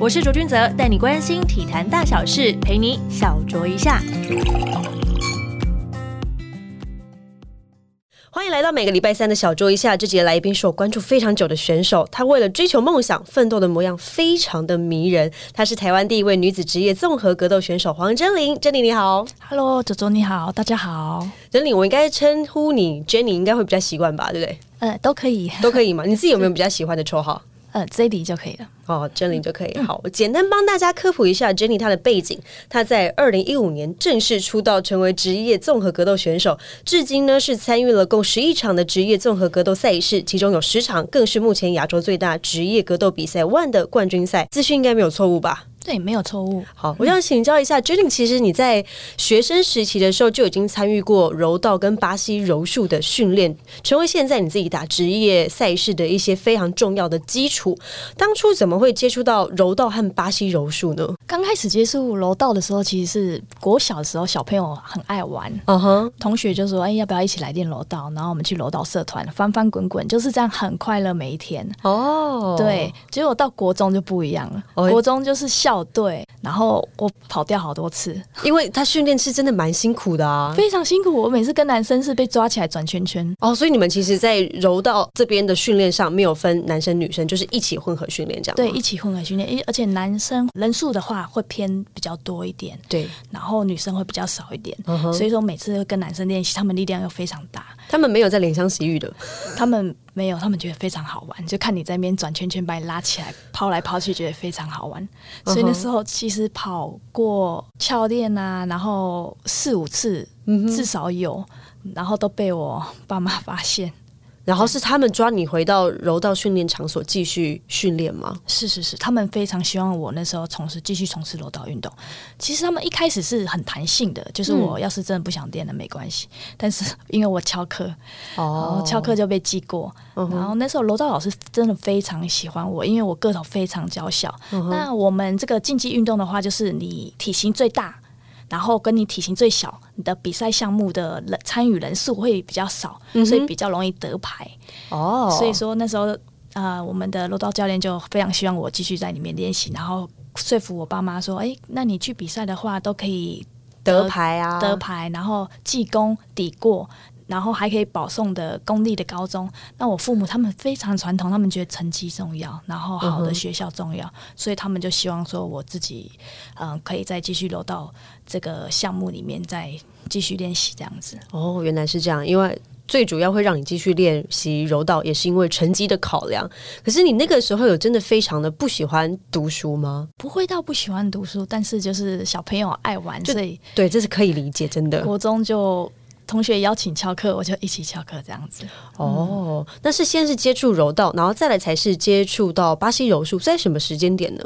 我是卓君泽，带你关心体坛大小事，陪你小酌一下。欢迎来到每个礼拜三的小酌一下。这节来宾是我关注非常久的选手，她为了追求梦想奋斗的模样非常的迷人。她是台湾第一位女子职业综合格斗选手黄真玲。真玲你好，Hello，左左你好，大家好。真玲，我应该称呼你 Jenny，应该会比较习惯吧，对不对？呃，都可以，都可以嘛。你自己有没有比较喜欢的绰号？呃，Jenny 就可以了。哦，珍妮就可以。好，我简单帮大家科普一下 Jenny 她的背景。她在二零一五年正式出道，成为职业综合格斗选手，至今呢是参与了共十一场的职业综合格斗赛事，其中有十场更是目前亚洲最大职业格斗比赛 ONE 的冠军赛。资讯应该没有错误吧？对，没有错误。好，我想请教一下 Jenny，其实你在学生时期的时候就已经参与过柔道跟巴西柔术的训练，成为现在你自己打职业赛事的一些非常重要的基础。当初怎么会接触到柔道和巴西柔术呢？刚开始接触柔道的时候，其实是国小的时候，小朋友很爱玩，嗯哼，同学就说：“哎，要不要一起来练柔道？”然后我们去柔道社团翻翻滚滚，就是这样很快乐每一天。哦，对，结果到国中就不一样了，国中就是校。队，然后我跑掉好多次，因为他训练是真的蛮辛苦的啊，非常辛苦。我每次跟男生是被抓起来转圈圈哦，所以你们其实，在柔道这边的训练上没有分男生女生，就是一起混合训练这样。对，一起混合训练，而且男生人数的话会偏比较多一点，对，然后女生会比较少一点，所以说每次跟男生练习，他们力量又非常大。他们没有在怜香惜玉的，他们。没有，他们觉得非常好玩，就看你在那边转圈圈，把你拉起来，抛来抛去，觉得非常好玩。所以那时候其实跑过教练啊，然后四五次至少有，然后都被我爸妈发现。然后是他们抓你回到柔道训练场所继续训练吗？是是是，他们非常希望我那时候从事继续从事柔道运动。其实他们一开始是很弹性的，就是我要是真的不想练了没关系。但是因为我翘课，哦，翘课就被记过。然后那时候柔道老师真的非常喜欢我，因为我个头非常娇小。那我们这个竞技运动的话，就是你体型最大。然后跟你体型最小，你的比赛项目的人参与人数会比较少，所以比较容易得牌。哦，所以说那时候，呃，我们的柔道教练就非常希望我继续在里面练习，然后说服我爸妈说：“哎，那你去比赛的话，都可以得牌啊，得牌，然后技功抵过。”然后还可以保送的公立的高中，那我父母他们非常传统，他们觉得成绩重要，然后好的学校重要，所以他们就希望说我自己，嗯，可以再继续留到这个项目里面再继续练习这样子。哦，原来是这样，因为最主要会让你继续练习柔道，也是因为成绩的考量。可是你那个时候有真的非常的不喜欢读书吗？不会到不喜欢读书，但是就是小朋友爱玩，所以对，这是可以理解，真的。国中就。同学邀请翘课，我就一起翘课这样子。哦，那是先是接触柔道，然后再来才是接触到巴西柔术，在什么时间点呢？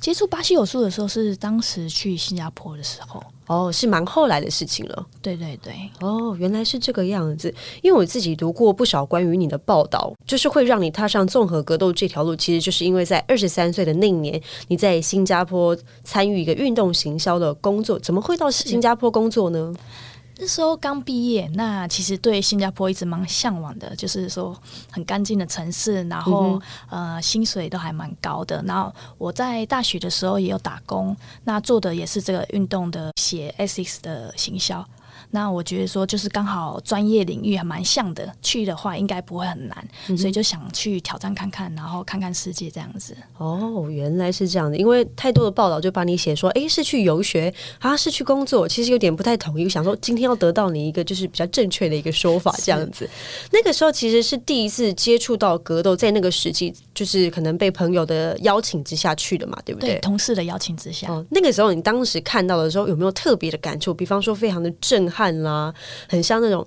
接触巴西柔术的时候是当时去新加坡的时候。哦，是蛮后来的事情了。对对对。哦，原来是这个样子。因为我自己读过不少关于你的报道，就是会让你踏上综合格斗这条路，其实就是因为在二十三岁的那年，你在新加坡参与一个运动行销的工作。怎么会到新加坡工作呢？那时候刚毕业，那其实对新加坡一直蛮向往的，就是说很干净的城市，然后呃薪水都还蛮高的。然后我在大学的时候也有打工，那做的也是这个运动的鞋 Asics 的行销。那我觉得说，就是刚好专业领域还蛮像的，去的话应该不会很难，所以就想去挑战看看，然后看看世界这样子。哦，原来是这样的，因为太多的报道就把你写说，哎，是去游学啊，是去工作，其实有点不太统一。想说今天要得到你一个就是比较正确的一个说法，这样子。那个时候其实是第一次接触到格斗，在那个时期就是可能被朋友的邀请之下去的嘛，对不对？同事的邀请之下。哦，那个时候你当时看到的时候有没有特别的感触？比方说非常的震撼。看啦，很像那种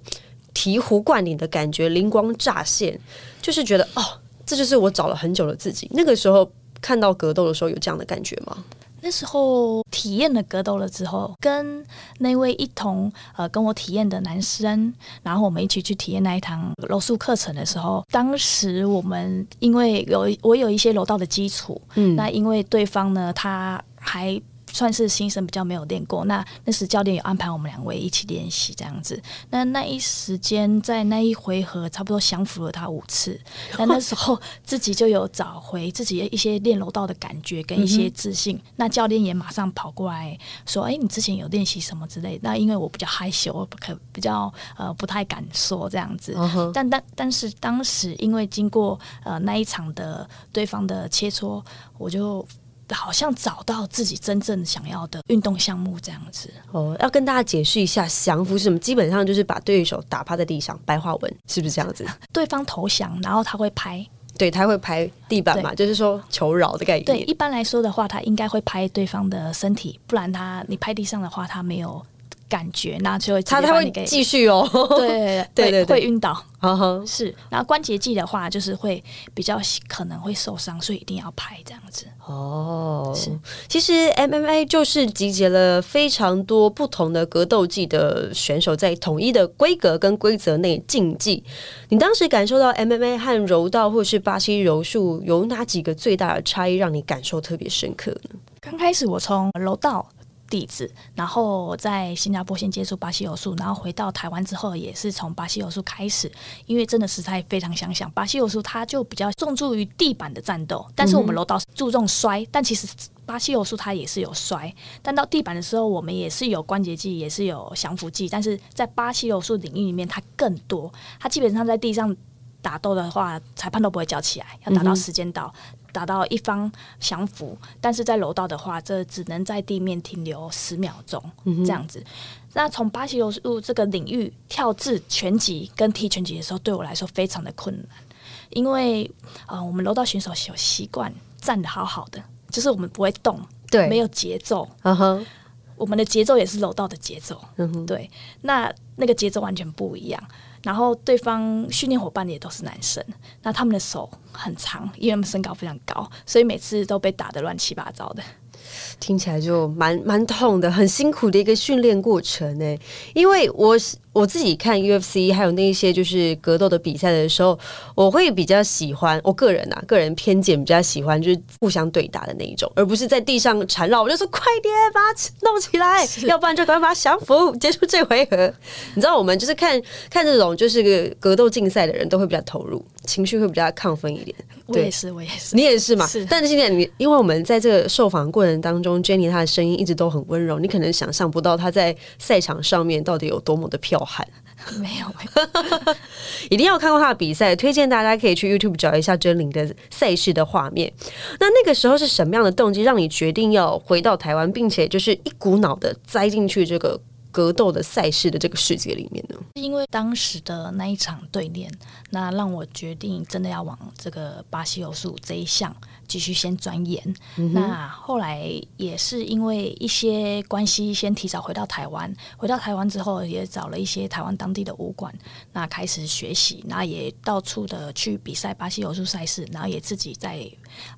醍醐灌顶的感觉，灵光乍现，就是觉得哦，这就是我找了很久的自己。那个时候看到格斗的时候，有这样的感觉吗？那时候体验了格斗了之后，跟那位一同呃跟我体验的男生，然后我们一起去体验那一堂柔术课程的时候，当时我们因为有我有一些柔道的基础，嗯，那因为对方呢，他还。算是新生，比较没有练过。那那时教练有安排我们两位一起练习这样子。那那一时间在那一回合，差不多降服了他五次。那那时候自己就有找回自己一些练柔道的感觉跟一些自信。那教练也马上跑过来说：“哎，你之前有练习什么之类？”那因为我比较害羞，不可比较呃不太敢说这样子。但但但是当时因为经过呃那一场的对方的切磋，我就。好像找到自己真正想要的运动项目这样子哦，要跟大家解释一下降服是什么，基本上就是把对手打趴在地上，白话文是不是这样子？对方投降，然后他会拍，对他会拍地板嘛，就是说求饶的概念。对，一般来说的话，他应该会拍对方的身体，不然他你拍地上的话，他没有。感觉那就会他他会继续哦，对 对对，会晕倒，是。然后关节技的话，就是会比较可能会受伤，所以一定要拍这样子。哦，是。其实 MMA 就是集结了非常多不同的格斗技的选手，在统一的规格跟规则内竞技。你当时感受到 MMA 和柔道或是巴西柔术有哪几个最大的差异，让你感受特别深刻呢？刚开始我从柔道。弟子，然后在新加坡先接触巴西柔术，然后回到台湾之后也是从巴西柔术开始，因为真的实在非常想想，巴西柔术它就比较重注于地板的战斗，但是我们柔道注重摔，但其实巴西柔术它也是有摔，但到地板的时候我们也是有关节技，也是有降服技，但是在巴西柔术领域里面它更多，它基本上在地上打斗的话，裁判都不会叫起来，要打到时间到。达到一方降服，但是在楼道的话，这只能在地面停留十秒钟这样子。那从巴西柔术这个领域跳至拳击跟踢拳击的时候，对我来说非常的困难，因为呃，我们楼道选手有习惯站的好好的，就是我们不会动，对，没有节奏，嗯哼，我们的节奏也是楼道的节奏，嗯哼，对，那那个节奏完全不一样。然后对方训练伙伴也都是男生，那他们的手很长，因为他们身高非常高，所以每次都被打得乱七八糟的。听起来就蛮蛮痛的，很辛苦的一个训练过程呢。因为我我自己看 UFC 还有那一些就是格斗的比赛的时候，我会比较喜欢我个人啊，个人偏见比较喜欢就是互相对打的那一种，而不是在地上缠绕。我就说快点把它弄起来，要不然就赶快把它降服，结束这回合。你知道，我们就是看看这种就是个格斗竞赛的人都会比较投入，情绪会比较亢奋一点。我也是，我也是，你也是嘛？是。但是现在你，因为我们在这个受访过程当中，Jenny 她的声音一直都很温柔，你可能想象不到她在赛场上面到底有多么的剽悍。没有，没有，一定要看过他的比赛，推荐大家可以去 YouTube 找一下真灵的赛事的画面。那那个时候是什么样的动机让你决定要回到台湾，并且就是一股脑的栽进去这个？格斗的赛事的这个世界里面呢，因为当时的那一场对练，那让我决定真的要往这个巴西柔术这一项继续先钻研。那后来也是因为一些关系，先提早回到台湾。回到台湾之后，也找了一些台湾当地的武馆，那开始学习，那也到处的去比赛巴西柔术赛事，然后也自己在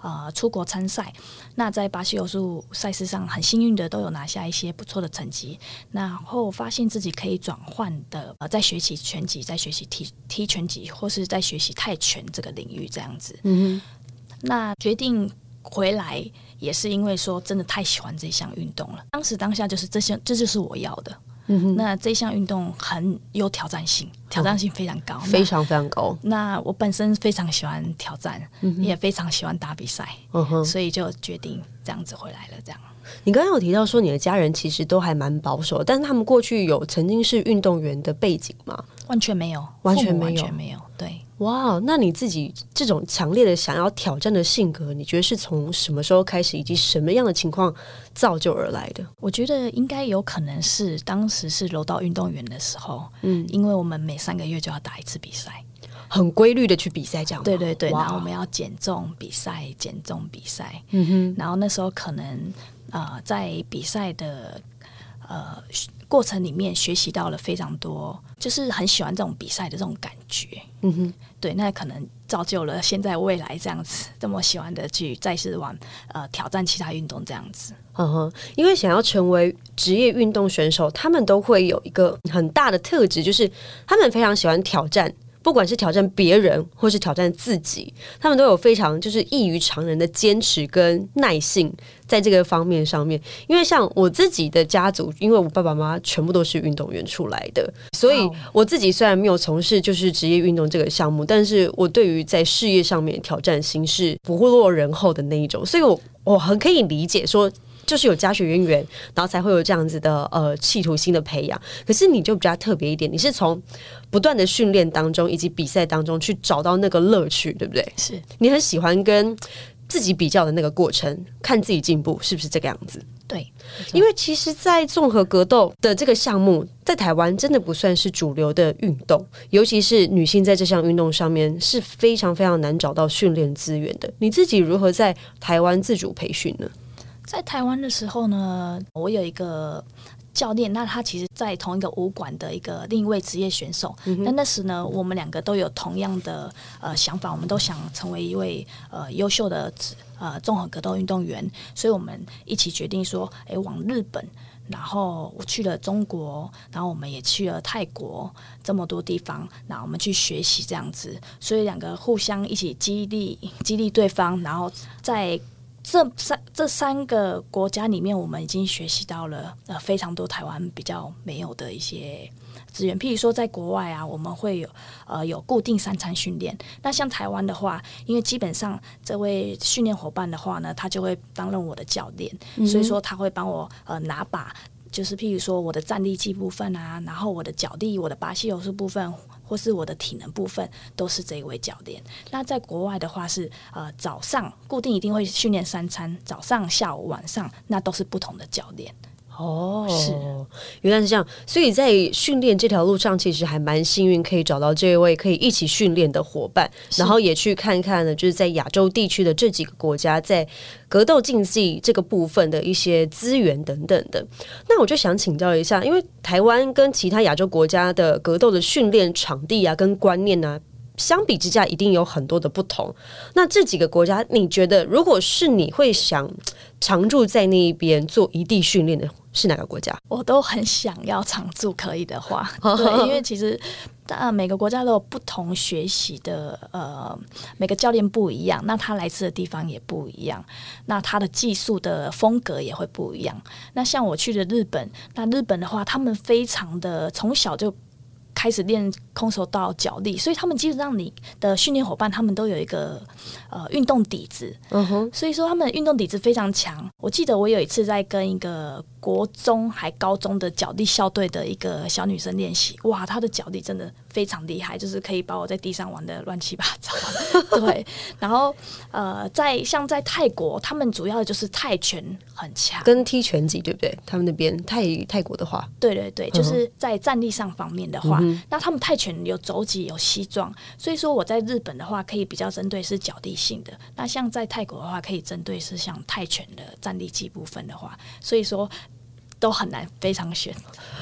呃出国参赛。那在巴西柔术赛事上，很幸运的都有拿下一些不错的成绩。然后发现自己可以转换的，呃，在学习拳击，在学习踢踢拳击，或是在学习泰拳这个领域这样子。嗯哼，那决定回来也是因为说真的太喜欢这项运动了。当时当下就是这些，这就是我要的。嗯，那这项运动很有挑战性，挑战性非常高，非常非常高。那我本身非常喜欢挑战，也非常喜欢打比赛。嗯，所以就决定这样子回来了，这样。你刚刚有提到说你的家人其实都还蛮保守，但是他们过去有曾经是运动员的背景吗？完全没有，完全没有，完全没有。对，哇，那你自己这种强烈的想要挑战的性格，你觉得是从什么时候开始，以及什么样的情况造就而来的？我觉得应该有可能是当时是柔道运动员的时候，嗯，因为我们每三个月就要打一次比赛，很规律的去比赛，这样对对对，然后我们要减重比赛，减重比赛，嗯哼，然后那时候可能。呃，在比赛的呃过程里面学习到了非常多，就是很喜欢这种比赛的这种感觉。嗯哼，对，那可能造就了现在未来这样子这么喜欢的去再次玩呃挑战其他运动这样子。嗯哼，因为想要成为职业运动选手，他们都会有一个很大的特质，就是他们非常喜欢挑战。不管是挑战别人或是挑战自己，他们都有非常就是异于常人的坚持跟耐性在这个方面上面。因为像我自己的家族，因为我爸爸妈妈全部都是运动员出来的，所以我自己虽然没有从事就是职业运动这个项目，但是我对于在事业上面挑战心是不落人后的那一种，所以我我很可以理解说。就是有家学渊源，然后才会有这样子的呃企图心的培养。可是你就比较特别一点，你是从不断的训练当中以及比赛当中去找到那个乐趣，对不对？是你很喜欢跟自己比较的那个过程，看自己进步，是不是这个样子？对，因为其实，在综合格斗的这个项目，在台湾真的不算是主流的运动，尤其是女性在这项运动上面是非常非常难找到训练资源的。你自己如何在台湾自主培训呢？在台湾的时候呢，我有一个教练，那他其实，在同一个武馆的一个另一位职业选手。那那时呢，我们两个都有同样的呃想法，我们都想成为一位呃优秀的呃综合格斗运动员，所以我们一起决定说，哎，往日本，然后我去了中国，然后我们也去了泰国，这么多地方，那我们去学习这样子，所以两个互相一起激励激励对方，然后在。这三这三个国家里面，我们已经学习到了呃非常多台湾比较没有的一些资源。譬如说，在国外啊，我们会有呃有固定三餐训练。那像台湾的话，因为基本上这位训练伙伴的话呢，他就会担任我的教练，所以说他会帮我呃拿把，就是譬如说我的站立技部分啊，然后我的脚力、我的巴西柔术部分。或是我的体能部分都是这一位教练。那在国外的话是呃早上固定一定会训练三餐，早上、下午、晚上那都是不同的教练。哦，是，原来是这样。所以在训练这条路上，其实还蛮幸运，可以找到这一位可以一起训练的伙伴，然后也去看看呢，就是在亚洲地区的这几个国家在格斗竞技这个部分的一些资源等等的。那我就想请教一下，因为台湾跟其他亚洲国家的格斗的训练场地啊，跟观念呢，相比之下一定有很多的不同。那这几个国家，你觉得如果是你会想常住在那一边做一地训练的？是哪个国家？我都很想要常住，可以的话，对，因为其实呃每个国家都有不同学习的，呃，每个教练不一样，那他来自的地方也不一样，那他的技术的风格也会不一样。那像我去的日本，那日本的话，他们非常的从小就。开始练空手道脚力，所以他们基本上你的训练伙伴，他们都有一个呃运动底子，嗯哼，所以说他们运动底子非常强。我记得我有一次在跟一个国中还高中的脚力校队的一个小女生练习，哇，她的脚力真的非常厉害，就是可以把我在地上玩的乱七八糟。对，然后呃，在像在泰国，他们主要的就是泰拳很强，跟踢拳击对不对？他们那边泰泰国的话，对对对，就是在战力上方面的话。那他们泰拳有肘击有膝撞，所以说我在日本的话可以比较针对是脚地性的。那像在泰国的话，可以针对是像泰拳的站立技部分的话，所以说都很难非常选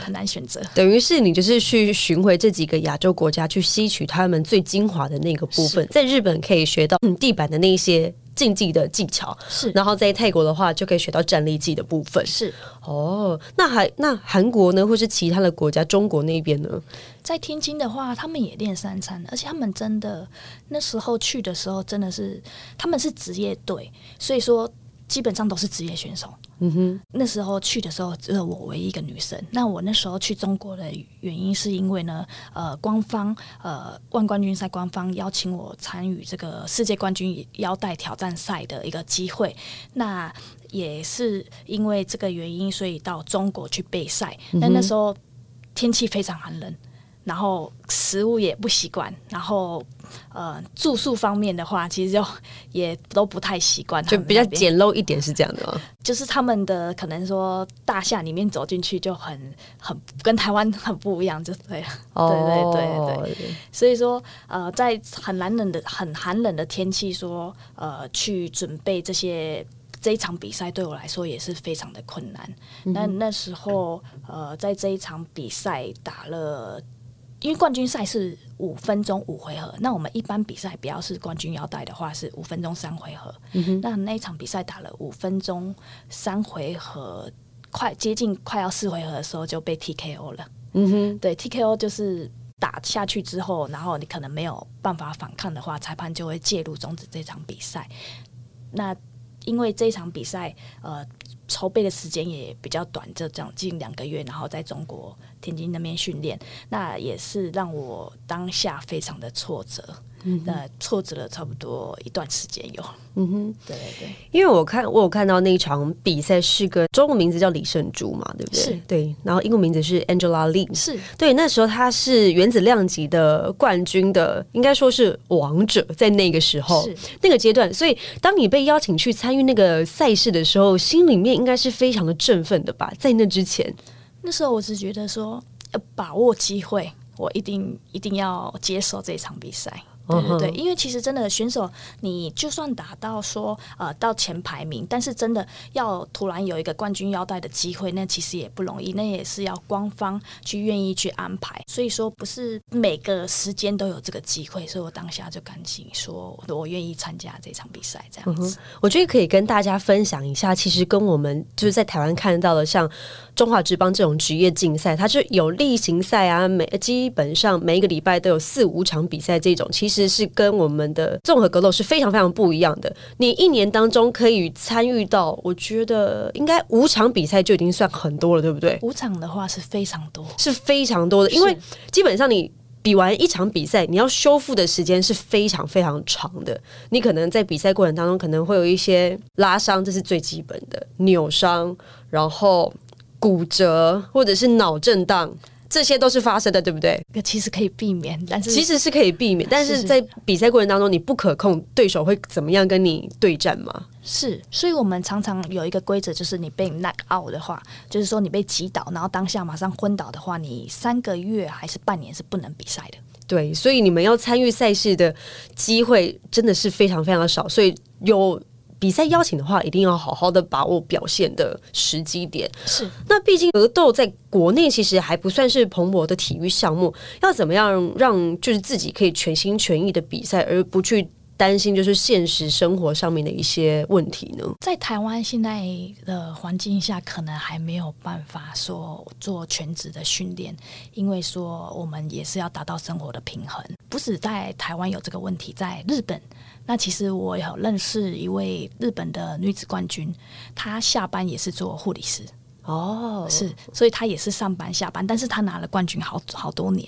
很难选择。等于是你就是去巡回这几个亚洲国家，去吸取他们最精华的那个部分。在日本可以学到地板的那些。竞技的技巧是，然后在泰国的话就可以学到站立技的部分是哦。那还那韩国呢，或是其他的国家，中国那边呢？在天津的话，他们也练三餐，而且他们真的那时候去的时候，真的是他们是职业队，所以说基本上都是职业选手。嗯哼，那时候去的时候只有我唯一一个女生。那我那时候去中国的原因是因为呢，呃，官方呃万冠军赛官方邀请我参与这个世界冠军腰带挑战赛的一个机会。那也是因为这个原因，所以到中国去备赛。那那时候天气非常寒冷。然后食物也不习惯，然后呃住宿方面的话，其实就也都不太习惯，就比较简陋一点，是这样的吗？就是他们的可能说大厦里面走进去就很很跟台湾很不一样，就对了。对对对对，所以说呃在很寒冷的很寒冷的天气，说呃去准备这些这一场比赛，对我来说也是非常的困难。那那时候呃在这一场比赛打了。因为冠军赛是五分钟五回合，那我们一般比赛，不要是冠军腰带的话是五分钟三回合。那那一场比赛打了五分钟三回合，快接近快要四回合的时候就被 TKO 了。嗯哼，对，TKO 就是打下去之后，然后你可能没有办法反抗的话，裁判就会介入终止这场比赛。那因为这场比赛，呃，筹备的时间也比较短，就将近两个月，然后在中国天津那边训练，那也是让我当下非常的挫折。嗯那挫折了差不多一段时间有，嗯哼，对对对，因为我看我有看到那场比赛是个中文名字叫李胜珠嘛，对不对？是，对，然后英文名字是 Angela Lee，是。对，那时候他是原子量级的冠军的，应该说是王者，在那个时候是。那个阶段，所以当你被邀请去参与那个赛事的时候，心里面应该是非常的振奋的吧？在那之前，那时候我只觉得说要把握机会，我一定一定要接受这场比赛。对对对，因为其实真的选手，你就算打到说呃到前排名，但是真的要突然有一个冠军腰带的机会，那其实也不容易，那也是要官方去愿意去安排。所以说不是每个时间都有这个机会，所以我当下就赶紧说我愿意参加这场比赛。这样子，我觉得可以跟大家分享一下，其实跟我们就是在台湾看到的，像中华职棒这种职业竞赛，它是有例行赛啊，每基本上每一个礼拜都有四五场比赛这种，其实。是跟我们的综合格斗是非常非常不一样的。你一年当中可以参与到，我觉得应该五场比赛就已经算很多了，对不对？五场的话是非常多，是非常多的。因为基本上你比完一场比赛，你要修复的时间是非常非常长的。你可能在比赛过程当中可能会有一些拉伤，这是最基本的扭伤，然后骨折或者是脑震荡。这些都是发生的，对不对？其实可以避免，但是其实是可以避免，但是在比赛过程当中，你不可控对手会怎么样跟你对战吗？是，所以我们常常有一个规则，就是你被 knock out 的话，就是说你被击倒，然后当下马上昏倒的话，你三个月还是半年是不能比赛的。对，所以你们要参与赛事的机会真的是非常非常的少，所以有。比赛邀请的话，一定要好好的把握表现的时机点。是，那毕竟格斗在国内其实还不算是蓬勃的体育项目，要怎么样让就是自己可以全心全意的比赛，而不去担心就是现实生活上面的一些问题呢？在台湾现在的环境下，可能还没有办法说做全职的训练，因为说我们也是要达到生活的平衡。不止在台湾有这个问题，在日本。那其实我有认识一位日本的女子冠军，她下班也是做护理师哦，是，所以她也是上班下班，但是她拿了冠军好好多年。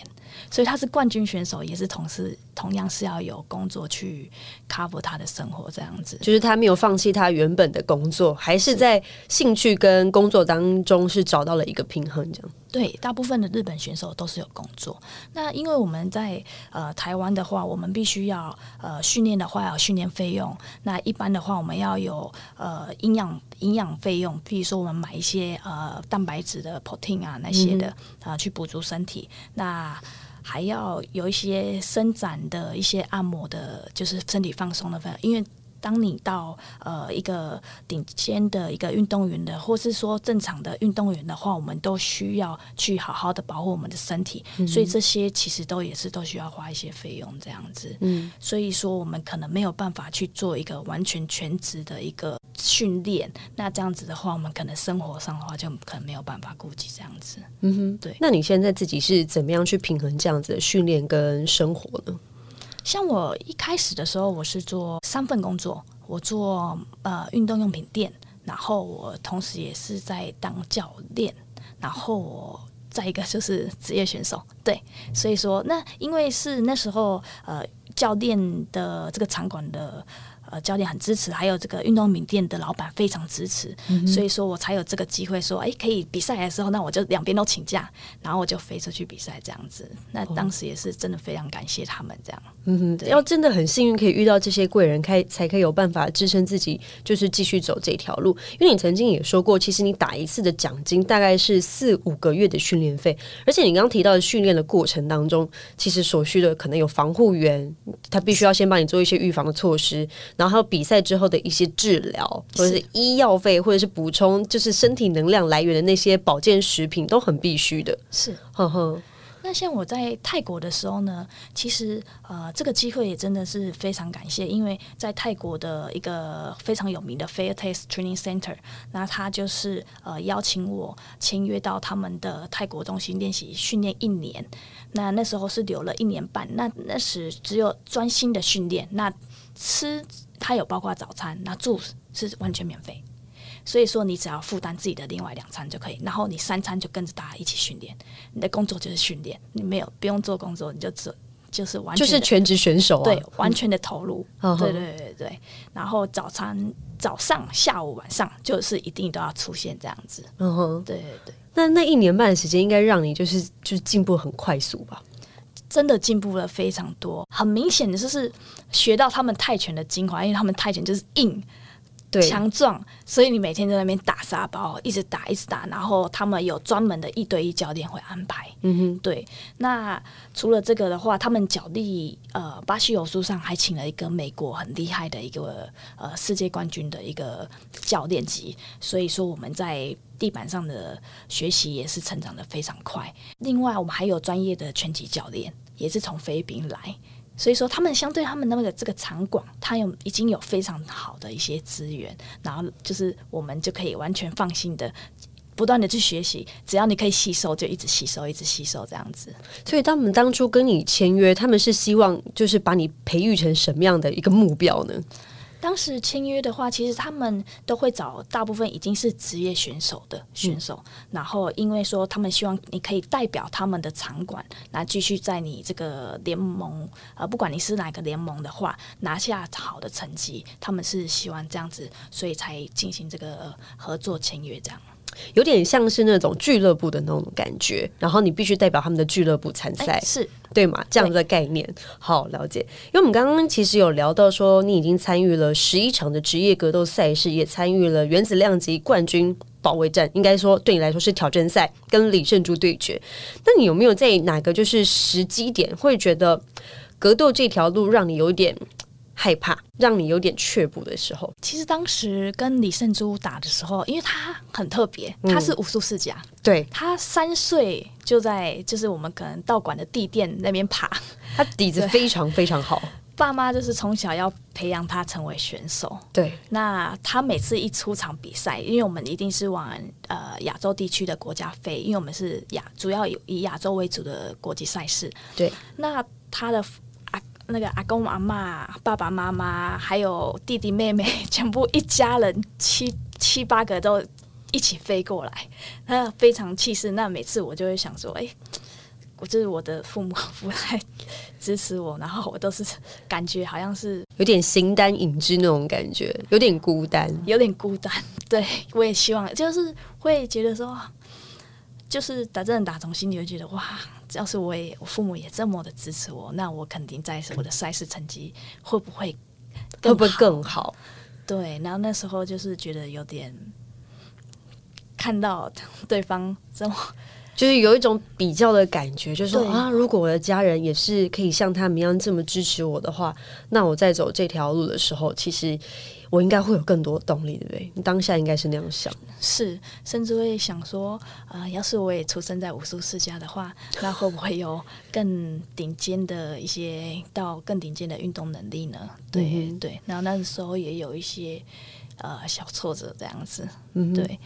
所以他是冠军选手，也是同时同样是要有工作去 cover 他的生活，这样子。就是他没有放弃他原本的工作，还是在兴趣跟工作当中是找到了一个平衡，这样。对，大部分的日本选手都是有工作。那因为我们在呃台湾的话，我们必须要呃训练的话要训练费用。那一般的话，我们要有呃营养营养费用，比如说我们买一些呃蛋白质的 protein 啊那些的啊去补足身体。那还要有一些伸展的一些按摩的，就是身体放松的分，因为。当你到呃一个顶尖的一个运动员的，或是说正常的运动员的话，我们都需要去好好的保护我们的身体，所以这些其实都也是都需要花一些费用这样子。嗯，所以说我们可能没有办法去做一个完全全职的一个训练，那这样子的话，我们可能生活上的话就可能没有办法顾及这样子。嗯哼，对。那你现在自己是怎么样去平衡这样子的训练跟生活呢？像我一开始的时候，我是做三份工作，我做呃运动用品店，然后我同时也是在当教练，然后我再一个就是职业选手，对，所以说那因为是那时候呃教练的这个场馆的。呃，教练很支持，还有这个运动品店的老板非常支持，所以说我才有这个机会说，哎，可以比赛的时候，那我就两边都请假，然后我就飞出去比赛这样子。那当时也是真的非常感谢他们这样。嗯，要真的很幸运可以遇到这些贵人，开才可以有办法支撑自己，就是继续走这条路。因为你曾经也说过，其实你打一次的奖金大概是四五个月的训练费，而且你刚刚提到的训练的过程当中，其实所需的可能有防护员，他必须要先帮你做一些预防的措施。然后比赛之后的一些治疗，或者是医药费，或者是补充就是身体能量来源的那些保健食品，都很必须的。是，呵呵。那像我在泰国的时候呢，其实呃，这个机会也真的是非常感谢，因为在泰国的一个非常有名的 Fair Taste Training Center，那他就是呃邀请我签约到他们的泰国中心练习训练一年。那那时候是留了一年半，那那时只有专心的训练，那吃他有包括早餐，那住是完全免费。所以说，你只要负担自己的另外两餐就可以，然后你三餐就跟着大家一起训练。你的工作就是训练，你没有不用做工作，你就只就是完就是全职选手，对，完全的投入。对对对对。然后早餐早上、下午、晚上就是一定都要出现这样子。嗯哼，对对对。那那一年半的时间，应该让你就是就是进步很快速吧？真的进步了非常多，很明显的就是学到他们泰拳的精华，因为他们泰拳就是硬。强壮，所以你每天在那边打沙包，一直打，一直打。然后他们有专门的一对一教练会安排。嗯哼，对。那除了这个的话，他们脚力，呃，巴西柔术上还请了一个美国很厉害的一个呃世界冠军的一个教练级。所以说我们在地板上的学习也是成长的非常快。另外，我们还有专业的拳击教练，也是从菲律宾来。所以说，他们相对他们那个这个场馆，他有已经有非常好的一些资源，然后就是我们就可以完全放心的不断的去学习，只要你可以吸收，就一直吸收，一直吸收这样子。所以，他们当初跟你签约，他们是希望就是把你培育成什么样的一个目标呢？当时签约的话，其实他们都会找大部分已经是职业选手的选手，然后因为说他们希望你可以代表他们的场馆，来继续在你这个联盟，呃，不管你是哪个联盟的话，拿下好的成绩，他们是希望这样子，所以才进行这个合作签约这样。有点像是那种俱乐部的那种感觉，然后你必须代表他们的俱乐部参赛，是对吗？这样的概念，好了解。因为我们刚刚其实有聊到说，你已经参与了十一场的职业格斗赛事，也参与了原子量级冠军保卫战，应该说对你来说是挑战赛，跟李胜珠对决。那你有没有在哪个就是时机点会觉得格斗这条路让你有点？害怕让你有点却步的时候，其实当时跟李胜珠打的时候，因为他很特别，他是武术世家，对。他三岁就在就是我们可能道馆的地垫那边爬，他底子非常非常好，爸妈就是从小要培养他成为选手，对，那他每次一出场比赛，因为我们一定是往呃亚洲地区的国家飞，因为我们是亚主要以亚洲为主的国际赛事，对，那他的。那个阿公阿妈、爸爸妈妈，还有弟弟妹妹，全部一家人七七八个都一起飞过来，那非常气势。那每次我就会想说，哎，我就是我的父母不太支持我，然后我都是感觉好像是有点形单影只那种感觉，有点孤单，有点孤单。对我也希望，就是会觉得说，就是打真的打从心里会觉得哇。要是我也我父母也这么的支持我，那我肯定在我的赛事成绩会不会会不会更好？对，然后那时候就是觉得有点看到对方这么，就是有一种比较的感觉，就是说啊，如果我的家人也是可以像他们一样这么支持我的话，那我在走这条路的时候，其实。我应该会有更多动力，对不对？你当下应该是那样想，是，甚至会想说，呃，要是我也出生在武术世家的话，那会不会有更顶尖的一些到更顶尖的运动能力呢？对对，然后那时候也有一些呃小挫折这样子，嗯，对，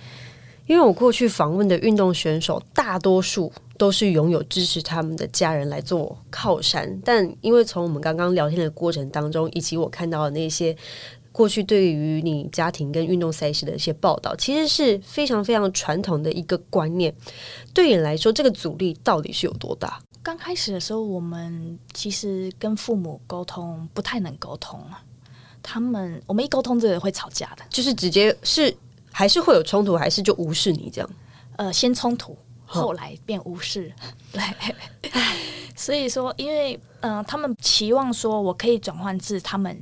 因为我过去访问的运动选手，大多数都是拥有支持他们的家人来做靠山，但因为从我们刚刚聊天的过程当中，以及我看到的那些。过去对于你家庭跟运动赛事的一些报道，其实是非常非常传统的一个观念。对你来说，这个阻力到底是有多大？刚开始的时候，我们其实跟父母沟通不太能沟通啊。他们我们一沟通，这个会吵架的，就是直接是还是会有冲突，还是就无视你这样？呃，先冲突，后来变无视。对，所以说，因为嗯，他们期望说我可以转换至他们。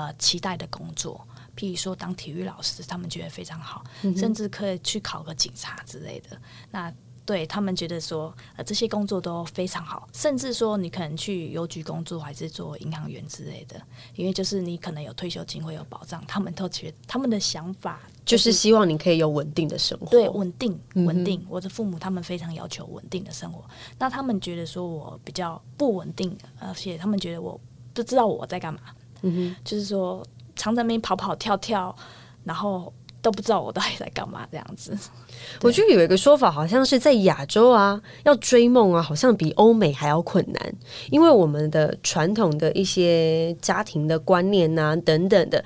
呃，期待的工作，譬如说当体育老师，他们觉得非常好，甚至可以去考个警察之类的。那对他们觉得说，呃，这些工作都非常好，甚至说你可能去邮局工作，还是做银行员之类的，因为就是你可能有退休金会有保障，他们都觉得他们的想法。就是希望你可以有稳定的生活，对，稳定，稳定。我的父母他们非常要求稳定的生活，那他们觉得说我比较不稳定，而且他们觉得我不知道我在干嘛，就是说常在那边跑跑跳跳，然后都不知道我到底在干嘛这样子。我觉得有一个说法，好像是在亚洲啊，要追梦啊，好像比欧美还要困难，因为我们的传统的一些家庭的观念啊等等的。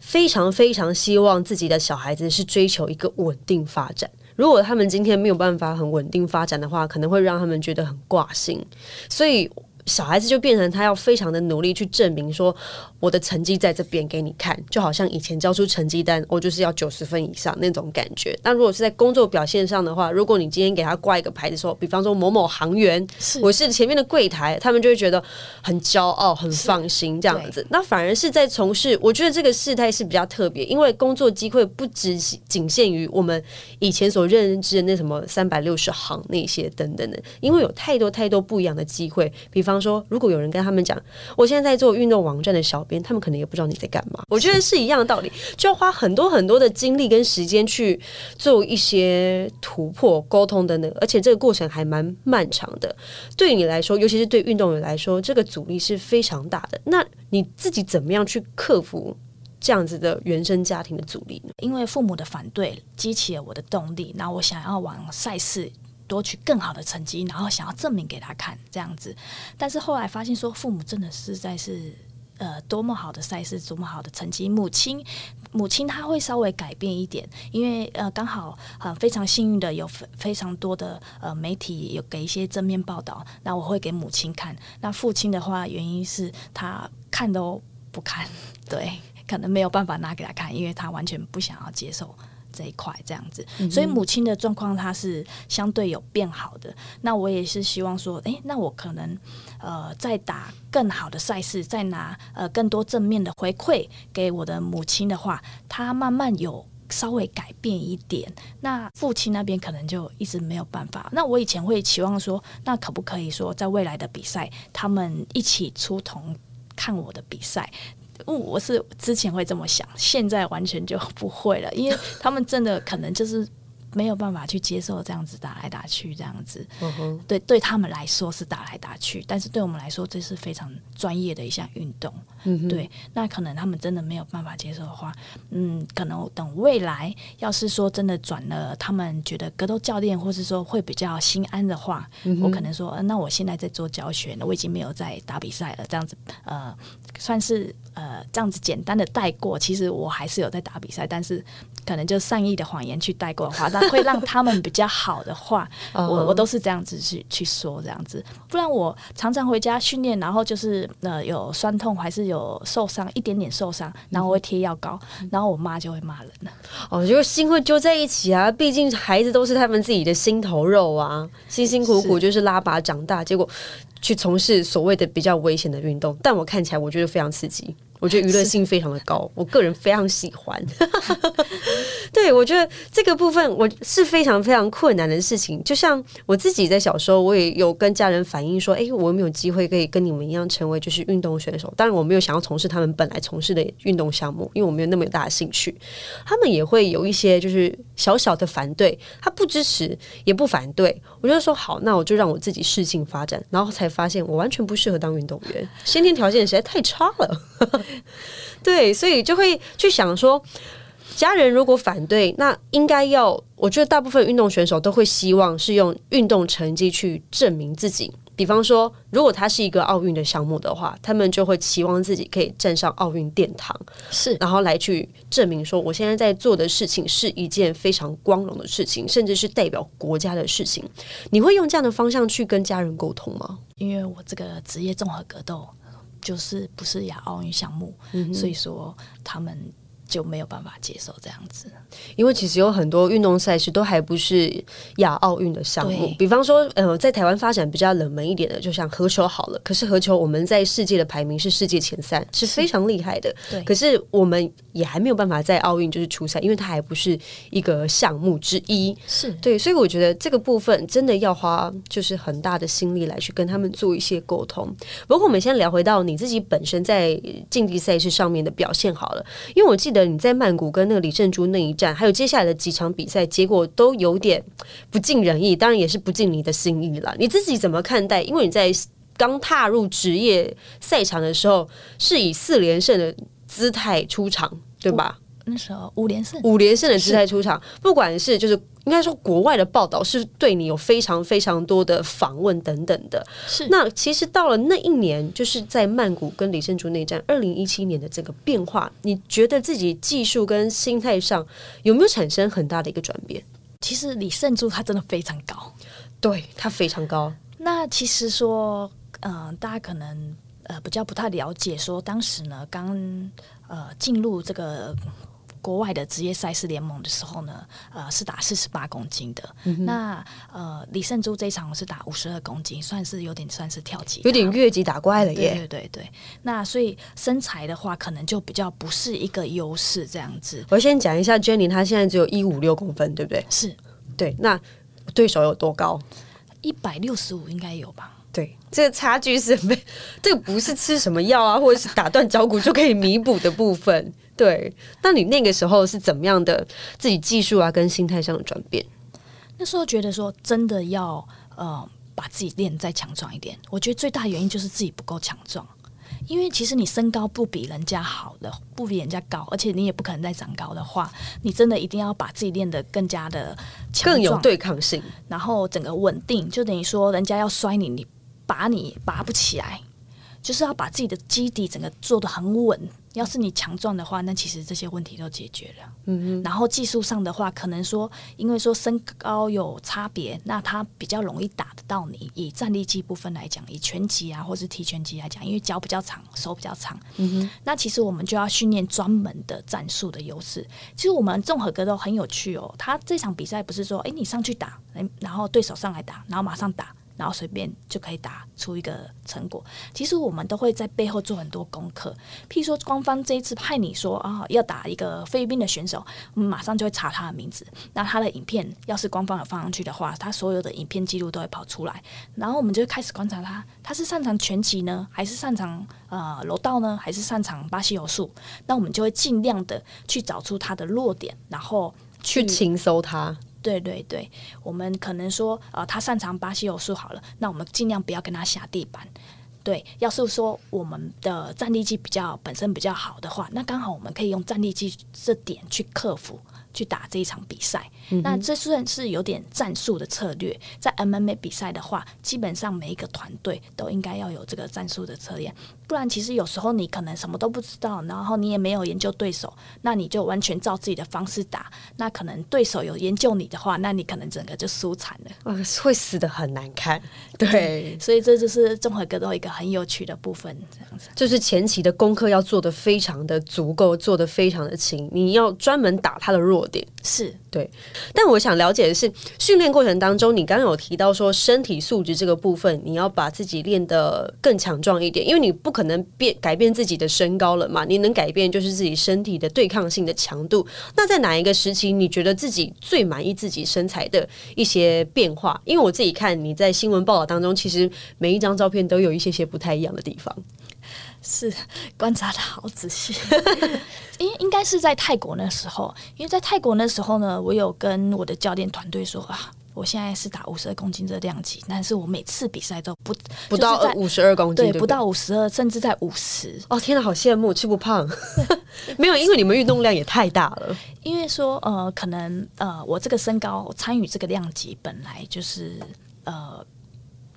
非常非常希望自己的小孩子是追求一个稳定发展。如果他们今天没有办法很稳定发展的话，可能会让他们觉得很挂心。所以。小孩子就变成他要非常的努力去证明说我的成绩在这边给你看，就好像以前交出成绩单，我就是要九十分以上那种感觉。那如果是在工作表现上的话，如果你今天给他挂一个牌子说，比方说某某行员，我是前面的柜台，他们就会觉得很骄傲、很放心这样子。那反而是在从事，我觉得这个事态是比较特别，因为工作机会不只仅限于我们以前所认知的那什么三百六十行那些等等的，因为有太多太多不一样的机会，比方。说，如果有人跟他们讲，我现在在做运动网站的小编，他们可能也不知道你在干嘛。我觉得是一样的道理，就要花很多很多的精力跟时间去做一些突破、沟通等等，而且这个过程还蛮漫长的。对你来说，尤其是对运动员来说，这个阻力是非常大的。那你自己怎么样去克服这样子的原生家庭的阻力呢？因为父母的反对激起了我的动力，那我想要往赛事。夺取更好的成绩，然后想要证明给他看这样子，但是后来发现说父母真的实在是呃多么好的赛事，多么好的成绩。母亲母亲她会稍微改变一点，因为呃刚好很非常幸运的有非非常多的呃媒体有给一些正面报道，那我会给母亲看。那父亲的话，原因是他看都不看，对，可能没有办法拿给他看，因为他完全不想要接受。这一块这样子，所以母亲的状况她是相对有变好的。那我也是希望说，诶，那我可能呃再打更好的赛事，再拿呃更多正面的回馈给我的母亲的话，她慢慢有稍微改变一点。那父亲那边可能就一直没有办法。那我以前会期望说，那可不可以说在未来的比赛，他们一起出同看我的比赛？我是之前会这么想，现在完全就不会了，因为他们真的可能就是。没有办法去接受这样子打来打去这样子，对对他们来说是打来打去，但是对我们来说这是非常专业的一项运动。对，那可能他们真的没有办法接受的话，嗯，可能等未来要是说真的转了，他们觉得格斗教练或是说会比较心安的话，我可能说，那我现在在做教学，我已经没有在打比赛了，这样子，呃，算是呃这样子简单的带过。其实我还是有在打比赛，但是。可能就善意的谎言去带过的话，那会让他们比较好的话，我我都是这样子去去说这样子，不然我常常回家训练，然后就是呃有酸痛还是有受伤一点点受伤，然后我会贴药膏，然后我妈就会骂人了。哦，就心会揪在一起啊，毕竟孩子都是他们自己的心头肉啊，辛辛苦苦就是拉拔长大，结果去从事所谓的比较危险的运动，但我看起来我觉得非常刺激。我觉得娱乐性非常的高，我个人非常喜欢。对，我觉得这个部分我是非常非常困难的事情。就像我自己在小时候，我也有跟家人反映说：“哎，我有没有机会可以跟你们一样成为就是运动选手？”当然，我没有想要从事他们本来从事的运动项目，因为我没有那么大的兴趣。他们也会有一些就是小小的反对，他不支持也不反对。我就说好，那我就让我自己试性发展，然后才发现我完全不适合当运动员，先天条件实在太差了。对，所以就会去想说，家人如果反对，那应该要，我觉得大部分运动选手都会希望是用运动成绩去证明自己。比方说，如果他是一个奥运的项目的话，他们就会期望自己可以站上奥运殿堂，是，然后来去证明说，我现在在做的事情是一件非常光荣的事情，甚至是代表国家的事情。你会用这样的方向去跟家人沟通吗？因为我这个职业综合格斗。就是不是亚奥运项目，所以说他们。就没有办法接受这样子，因为其实有很多运动赛事都还不是亚奥运的项目。比方说，呃，在台湾发展比较冷门一点的，就像合球好了。可是合球我们在世界的排名是世界前三，是非常厉害的。对，可是我们也还没有办法在奥运就是出赛，因为它还不是一个项目之一。是对，所以我觉得这个部分真的要花就是很大的心力来去跟他们做一些沟通。不过我们先聊回到你自己本身在竞技赛事上面的表现好了，因为我记得。得你在曼谷跟那个李胜珠那一战，还有接下来的几场比赛，结果都有点不尽人意，当然也是不尽你的心意了。你自己怎么看待？因为你在刚踏入职业赛场的时候，是以四连胜的姿态出场，对吧？那时候五连胜，五连胜的姿态出场，不管是就是应该说国外的报道是对你有非常非常多的访问等等的。是那其实到了那一年，就是在曼谷跟李胜珠内战，二零一七年的这个变化，你觉得自己技术跟心态上有没有产生很大的一个转变？其实李胜珠他真的非常高，对他非常高。那其实说，嗯，大家可能呃比较不太了解，说当时呢刚呃进入这个。国外的职业赛事联盟的时候呢，呃，是打四十八公斤的。那呃，李胜珠这一场是打五十二公斤，算是有点算是跳级，有点越级打怪了耶。对对对，那所以身材的话，可能就比较不是一个优势这样子。我先讲一下，Jenny 她现在只有一五六公分，对不对？是，对。那对手有多高？一百六十五应该有吧？对，这个差距是没，这个不是吃什么药啊，或者是打断脚骨就可以弥补的部分。对，那你那个时候是怎么样的自己技术啊跟心态上的转变？那时候觉得说真的要呃把自己练再强壮一点。我觉得最大原因就是自己不够强壮，因为其实你身高不比人家好的，不比人家高，而且你也不可能再长高的话，你真的一定要把自己练得更加的强更有对抗性，然后整个稳定，就等于说人家要摔你，你拔你拔不起来。就是要把自己的基底整个做得很稳。要是你强壮的话，那其实这些问题都解决了。嗯然后技术上的话，可能说因为说身高有差别，那他比较容易打得到你。以站立技部分来讲，以拳击啊，或是踢拳击来讲，因为脚比较长，手比较长。嗯哼。那其实我们就要训练专门的战术的优势。其实我们综合格斗很有趣哦。他这场比赛不是说，哎，你上去打，然后对手上来打，然后马上打。然后随便就可以打出一个成果。其实我们都会在背后做很多功课。譬如说，官方这一次派你说啊，要打一个菲律宾的选手，我们马上就会查他的名字。那他的影片要是官方有放上去的话，他所有的影片记录都会跑出来。然后我们就开始观察他，他是擅长拳击呢，还是擅长呃柔道呢，还是擅长巴西柔术？那我们就会尽量的去找出他的弱点，然后去轻搜他。对对对，我们可能说，呃，他擅长巴西柔术好了，那我们尽量不要跟他下地板。对，要是说我们的战力技比较本身比较好的话，那刚好我们可以用战力技这点去克服。去打这一场比赛，那这算是有点战术的策略。在 MMA 比赛的话，基本上每一个团队都应该要有这个战术的策略，不然其实有时候你可能什么都不知道，然后你也没有研究对手，那你就完全照自己的方式打，那可能对手有研究你的话，那你可能整个就输惨了，呃，会死的很难看。对，所以这就是综合格斗一个很有趣的部分，这样子就是前期的功课要做的非常的足够，做的非常的勤，你要专门打他的弱。点是对，但我想了解的是，训练过程当中，你刚刚有提到说身体素质这个部分，你要把自己练得更强壮一点，因为你不可能变改变自己的身高了嘛，你能改变就是自己身体的对抗性的强度。那在哪一个时期，你觉得自己最满意自己身材的一些变化？因为我自己看你在新闻报道当中，其实每一张照片都有一些些不太一样的地方。是观察的好仔细，应应该是在泰国那时候，因为在泰国那时候呢，我有跟我的教练团队说啊，我现在是打五十二公斤的量级，但是我每次比赛都不不到五十二公斤，对，不到五十二，甚至在五十。哦，天哪，好羡慕，吃不胖，没有，因为你们运动量也太大了。因为说呃，可能呃，我这个身高参与这个量级本来就是呃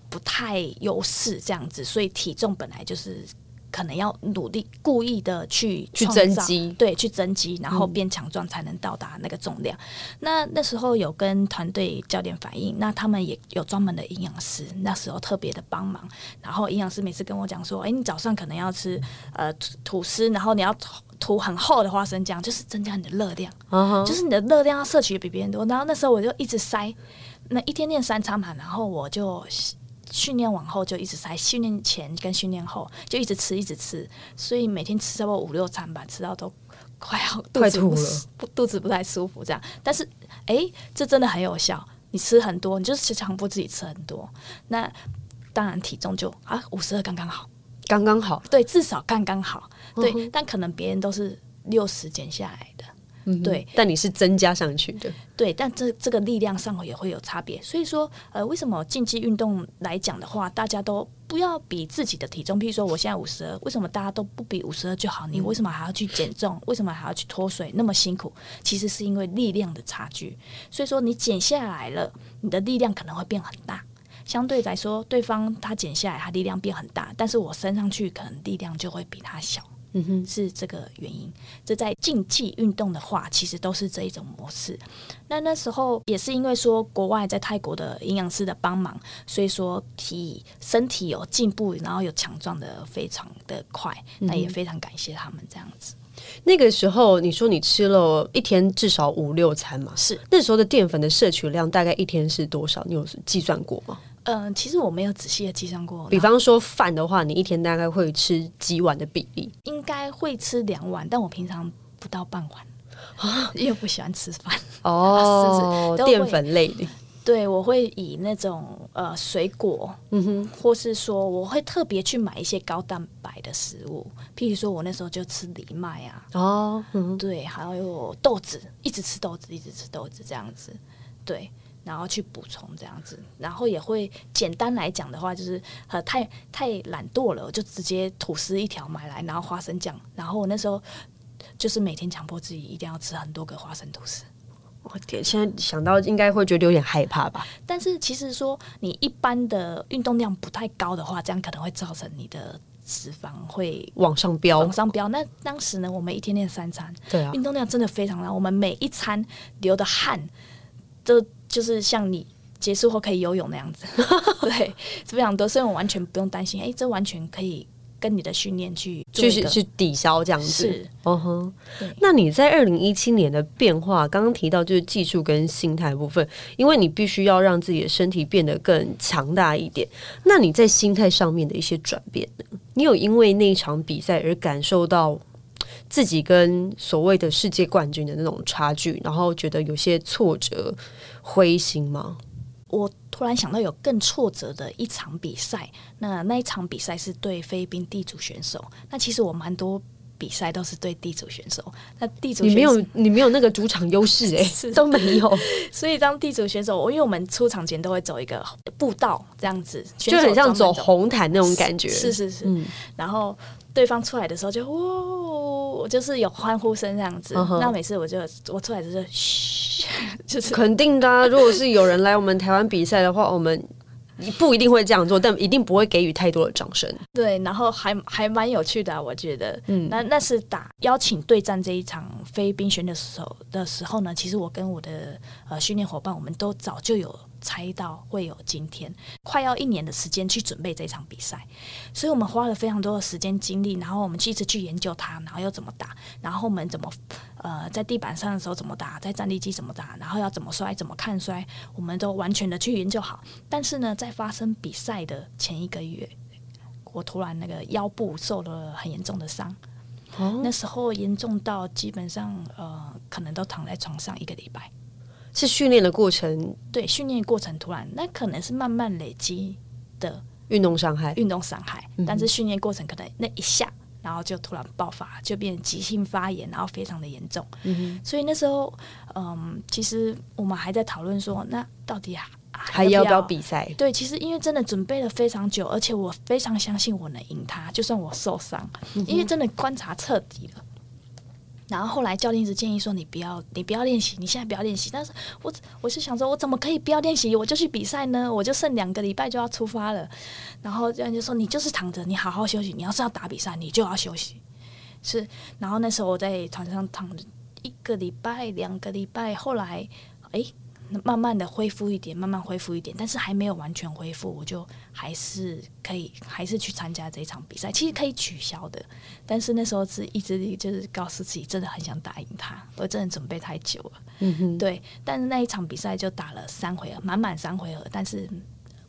不太优势这样子，所以体重本来就是。可能要努力故意的去去增肌，对，去增肌，然后变强壮才能到达那个重量。那那时候有跟团队教练反映，那他们也有专门的营养师，那时候特别的帮忙。然后营养师每次跟我讲说：“哎，你早上可能要吃呃吐司，然后你要涂很厚的花生酱，就是增加你的热量，就是你的热量要摄取比别人多。”然后那时候我就一直塞，那一天练三餐嘛，然后我就。训练完后就一直塞，训练前跟训练后就一直吃一直吃，所以每天吃差不多五六餐吧，吃到都快要快吐了，不肚子不太舒服这样。但是哎，这真的很有效，你吃很多，你就是强迫自己吃很多，那当然体重就啊五十二刚刚好，刚刚好，对，至少刚刚好，对。但可能别人都是六十减下来的。嗯，对，但你是增加上去的，对，但这这个力量上也会有差别。所以说，呃，为什么竞技运动来讲的话，大家都不要比自己的体重？譬如说，我现在五十二，为什么大家都不比五十二就好？你为什么还要去减重？为什么还要去脱水？那么辛苦，其实是因为力量的差距。所以说，你减下来了，你的力量可能会变很大。相对来说，对方他减下来，他力量变很大，但是我升上去，可能力量就会比他小。嗯哼，是这个原因。这在竞技运动的话，其实都是这一种模式。那那时候也是因为说国外在泰国的营养师的帮忙，所以说体身体有进步，然后有强壮的非常的快。那也非常感谢他们这样子。那个时候你说你吃了一天至少五六餐嘛？是那时候的淀粉的摄取量大概一天是多少？你有计算过吗？嗯，其实我没有仔细的计算过。比方说饭的话，你一天大概会吃几碗的比例？应该会吃两碗，但我平常不到半碗啊，因为不喜欢吃饭哦，淀粉类的。对，我会以那种呃水果，嗯哼，或是说我会特别去买一些高蛋白的食物，譬如说我那时候就吃藜麦啊，哦，嗯对，还有豆子，一直吃豆子，一直吃豆子这样子，对。然后去补充这样子，然后也会简单来讲的话，就是呃太太懒惰了，我就直接吐司一条买来，然后花生酱，然后我那时候就是每天强迫自己一定要吃很多个花生吐司。我天，现在想到应该会觉得有点害怕吧？但是其实说你一般的运动量不太高的话，这样可能会造成你的脂肪会往上飙，往上飙。那当时呢，我们一天练三餐，对啊，运动量真的非常大，我们每一餐流的汗都。就是像你结束后可以游泳那样子，对，非常多，所以我完全不用担心。哎，这完全可以跟你的训练去去去抵消这样子。是，哦哼。那你在二零一七年的变化，刚刚提到就是技术跟心态部分，因为你必须要让自己的身体变得更强大一点。那你在心态上面的一些转变呢？你有因为那一场比赛而感受到？自己跟所谓的世界冠军的那种差距，然后觉得有些挫折、灰心吗？我突然想到有更挫折的一场比赛，那那一场比赛是对菲律宾地主选手。那其实我蛮多比赛都是对地主选手。那地主你没有你没有那个主场优势 哎，都没有。所以当地主选手，我因为我们出场前都会走一个步道这样子，就很像走红毯那种感觉。是是是，嗯，然后。对方出来的时候就哇，就是有欢呼声这样子。那每次我就我出来就是嘘，就是肯定的。如果是有人来我们台湾比赛的话，我们不一定会这样做，但一定不会给予太多的掌声。对，然后还还蛮有趣的，我觉得。嗯，那那是打邀请对战这一场非冰选的时候的时候呢，其实我跟我的呃训练伙伴，我们都早就有。猜到会有今天，快要一年的时间去准备这场比赛，所以我们花了非常多的时间精力，然后我们一直去研究它，然后要怎么打，然后我们怎么呃在地板上的时候怎么打，在站立机怎么打，然后要怎么摔，怎么看摔，我们都完全的去研究好。但是呢，在发生比赛的前一个月，我突然那个腰部受了很严重的伤，那时候严重到基本上呃可能都躺在床上一个礼拜。是训练的过程，对训练过程突然，那可能是慢慢累积的运动伤害，运动伤害。但是训练过程可能那一下，然后就突然爆发，就变急性发炎，然后非常的严重。嗯所以那时候，嗯，其实我们还在讨论说，那到底还还要不要比赛？对，其实因为真的准备了非常久，而且我非常相信我能赢他，就算我受伤，因为真的观察彻底了。然后后来教练一直建议说：“你不要，你不要练习，你现在不要练习。”但是我我是想说，我怎么可以不要练习？我就去比赛呢？我就剩两个礼拜就要出发了。然后教练就说：“你就是躺着，你好好休息。你要是要打比赛，你就要休息。”是。然后那时候我在床上躺着一个礼拜、两个礼拜，后来哎。慢慢的恢复一点，慢慢恢复一点，但是还没有完全恢复，我就还是可以，还是去参加这一场比赛。其实可以取消的，但是那时候是一直就是告诉自己，真的很想打赢他，我真的准备太久了。嗯哼，对。但是那一场比赛就打了三回合，满满三回合。但是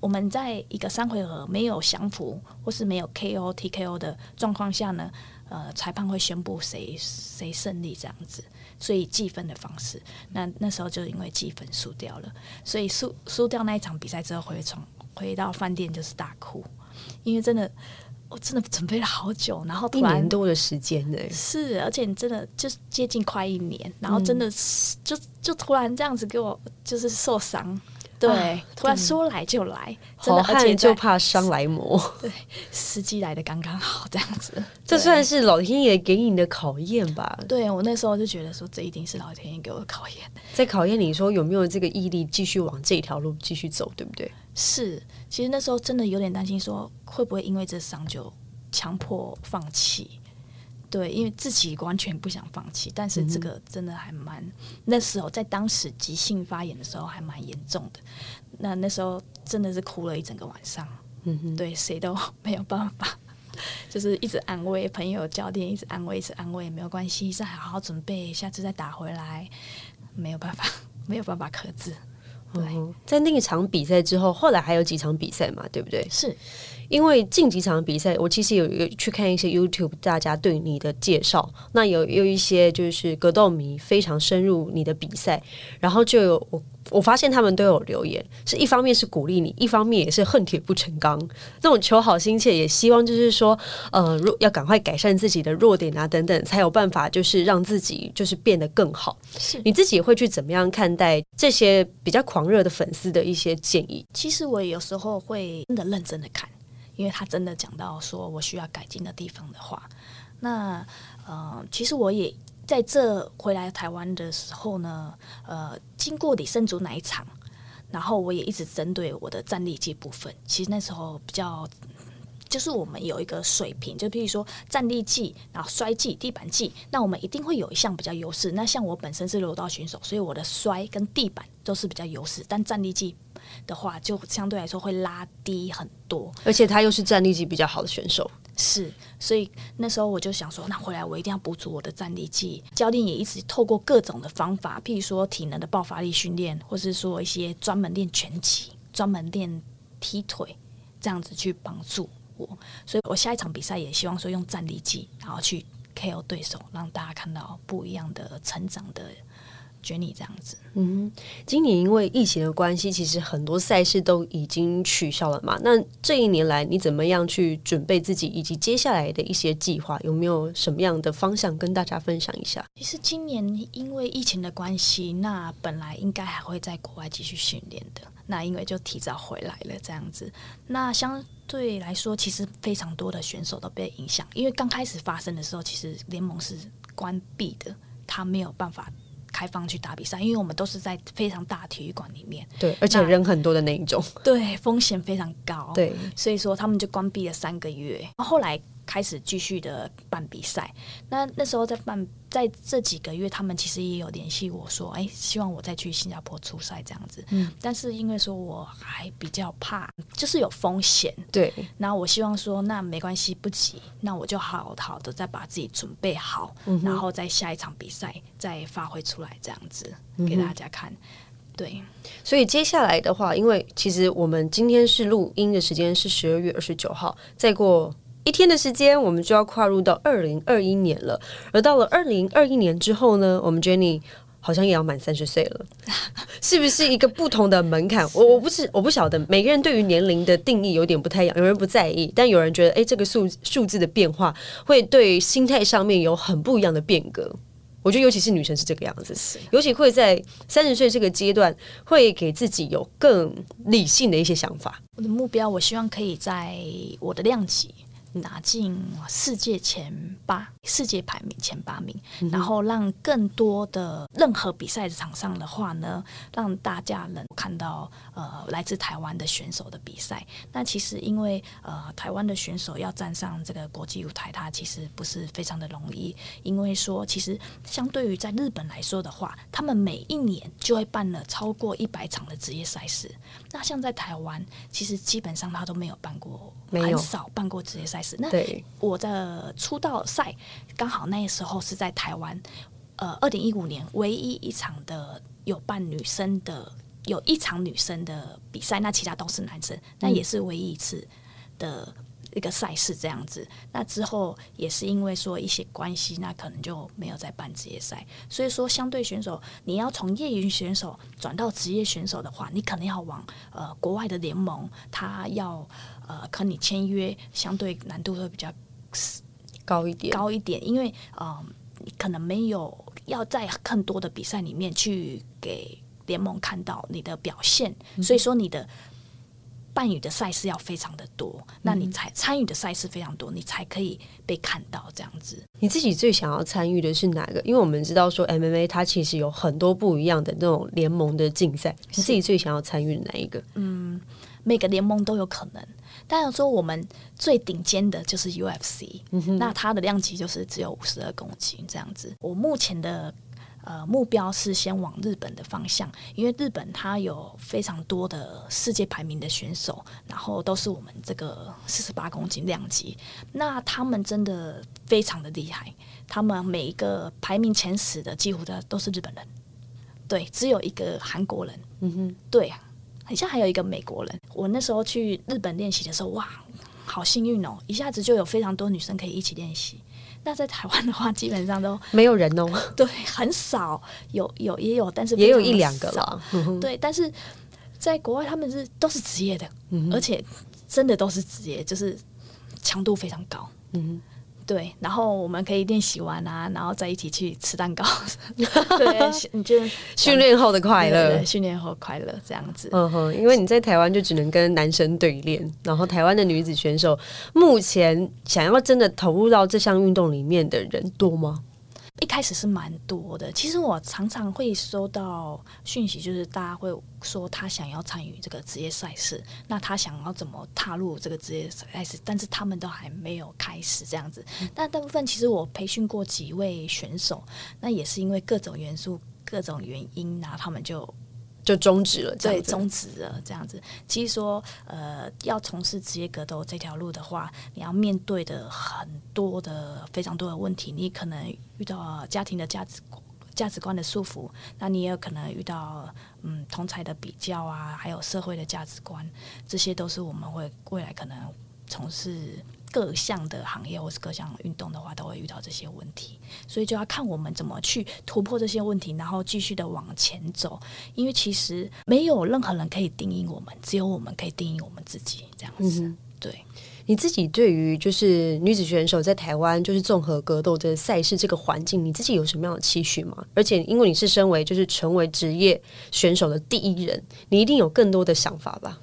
我们在一个三回合没有降服或是没有 KO、TKO 的状况下呢，呃，裁判会宣布谁谁胜利这样子。所以计分的方式，那那时候就因为计分输掉了，所以输输掉那一场比赛之后回从回到饭店就是大哭，因为真的我真的准备了好久，然后一年多的时间呢，是，而且真的就是接近快一年，然后真的是就就突然这样子给我就是受伤。对，突然说来就来，好汉就怕伤来磨。对，时机来的刚刚好，这样子，这算是老天爷给你的考验吧？对我那时候就觉得说，这一定是老天爷给我的考验，在考验你说有没有这个毅力继续往这条路继续走，对不对？是，其实那时候真的有点担心，说会不会因为这伤就强迫放弃。对，因为自己完全不想放弃，但是这个真的还蛮那时候在当时急性发炎的时候还蛮严重的，那那时候真的是哭了一整个晚上。嗯哼，对，谁都 没有办法，就是一直安慰朋友、教练，一直安慰，一直安慰，没有关系，再好好准备，下次再打回来。没有办法，没有办法克制。对，在那一场比赛之后，后来还有几场比赛嘛，对不对？是。因为近几场比赛，我其实有有去看一些 YouTube，大家对你的介绍。那有有一些就是格斗迷非常深入你的比赛，然后就有我我发现他们都有留言，是一方面是鼓励你，一方面也是恨铁不成钢，那种求好心切，也希望就是说，呃，若要赶快改善自己的弱点啊等等，才有办法就是让自己就是变得更好。是你自己会去怎么样看待这些比较狂热的粉丝的一些建议？其实我有时候会真的认真的看。因为他真的讲到说我需要改进的地方的话，那呃，其实我也在这回来台湾的时候呢，呃，经过李胜竹那一场，然后我也一直针对我的站立技部分，其实那时候比较就是我们有一个水平，就比如说站立技，然后摔技、地板技，那我们一定会有一项比较优势。那像我本身是柔道选手，所以我的摔跟地板都是比较优势，但站立技。的话，就相对来说会拉低很多，而且他又是战力级比较好的选手，是，所以那时候我就想说，那回来我一定要补足我的战力技。教练也一直透过各种的方法，譬如说体能的爆发力训练，或是说一些专门练拳击、专门练踢腿这样子去帮助我。所以我下一场比赛也希望说用战力技，然后去 KO 对手，让大家看到不一样的成长的。卷你这样子，嗯，今年因为疫情的关系，其实很多赛事都已经取消了嘛。那这一年来，你怎么样去准备自己，以及接下来的一些计划，有没有什么样的方向跟大家分享一下？其实今年因为疫情的关系，那本来应该还会在国外继续训练的，那因为就提早回来了这样子。那相对来说，其实非常多的选手都被影响，因为刚开始发生的时候，其实联盟是关闭的，他没有办法。开放去打比赛，因为我们都是在非常大体育馆里面，对，而且人很多的那一种，对，风险非常高，对，所以说他们就关闭了三个月，后来。开始继续的办比赛，那那时候在办，在这几个月，他们其实也有联系我说，哎，希望我再去新加坡出赛这样子。嗯，但是因为说我还比较怕，就是有风险。对。然后我希望说，那没关系，不急，那我就好好的再把自己准备好，然后在下一场比赛再发挥出来这样子给大家看。对。所以接下来的话，因为其实我们今天是录音的时间是十二月二十九号，再过。一天的时间，我们就要跨入到二零二一年了。而到了二零二一年之后呢，我们 Jenny 好像也要满三十岁了，是不是一个不同的门槛？我我不是我不晓得，每个人对于年龄的定义有点不太一样。有人不在意，但有人觉得，哎，这个数数字的变化会对心态上面有很不一样的变革。我觉得，尤其是女生是这个样子，尤其会在三十岁这个阶段，会给自己有更理性的一些想法。我的目标，我希望可以在我的量级。拿进世界前八，世界排名前八名，然后让更多的任何比赛的场上的话呢，让大家能看到呃来自台湾的选手的比赛。那其实因为呃台湾的选手要站上这个国际舞台，它其实不是非常的容易。因为说其实相对于在日本来说的话，他们每一年就会办了超过一百场的职业赛事。那像在台湾，其实基本上他都没有办过，很少办过职业赛。那我的出道赛刚好那时候是在台湾，呃，二零一五年唯一一场的有办女生的有一场女生的比赛，那其他都是男生，那也是唯一一次的一个赛事这样子。那之后也是因为说一些关系，那可能就没有再办职业赛。所以说，相对选手，你要从业余选手转到职业选手的话，你可能要往呃国外的联盟，他要呃和你签约，相对难度会比较高一点，高一点，因为呃你可能没有要在更多的比赛里面去给。联盟看到你的表现，所以说你的伴侣的赛事要非常的多，那你才参与的赛事非常多，你才可以被看到这样子。你自己最想要参与的是哪个？因为我们知道说 MMA 它其实有很多不一样的那种联盟的竞赛，你自己最想要参与哪一个？嗯，每个联盟都有可能。当然说我们最顶尖的就是 UFC，那它的量级就是只有五十二公斤这样子。我目前的。呃，目标是先往日本的方向，因为日本它有非常多的世界排名的选手，然后都是我们这个四十八公斤量级，那他们真的非常的厉害，他们每一个排名前十的几乎的都是日本人，对，只有一个韩国人，嗯哼，对啊，好像还有一个美国人。我那时候去日本练习的时候，哇，好幸运哦，一下子就有非常多女生可以一起练习。那在台湾的话，基本上都没有人哦。对，很少有有也有，但是也有一两个了。对，但是在国外他们是都是职业的，而且真的都是职业，就是强度非常高。嗯。对，然后我们可以练习完啊，然后再一起去吃蛋糕。对，你就训练后的快乐，训练后快乐这样子。嗯哼，因为你在台湾就只能跟男生对练，然后台湾的女子选手目前想要真的投入到这项运动里面的人多吗？一开始是蛮多的，其实我常常会收到讯息，就是大家会说他想要参与这个职业赛事，那他想要怎么踏入这个职业赛事，但是他们都还没有开始这样子。但大部分其实我培训过几位选手，那也是因为各种元素、各种原因，然后他们就。就终止了，对，终止了这样子。其实说，呃，要从事职业格斗这条路的话，你要面对的很多的、非常多的问题。你可能遇到家庭的价值价值观的束缚，那你也有可能遇到嗯同才的比较啊，还有社会的价值观，这些都是我们会未来可能从事。各项的行业或是各项运动的话，都会遇到这些问题，所以就要看我们怎么去突破这些问题，然后继续的往前走。因为其实没有任何人可以定义我们，只有我们可以定义我们自己。这样子，对你自己对于就是女子选手在台湾就是综合格斗的赛事这个环境，你自己有什么样的期许吗？而且因为你是身为就是成为职业选手的第一人，你一定有更多的想法吧？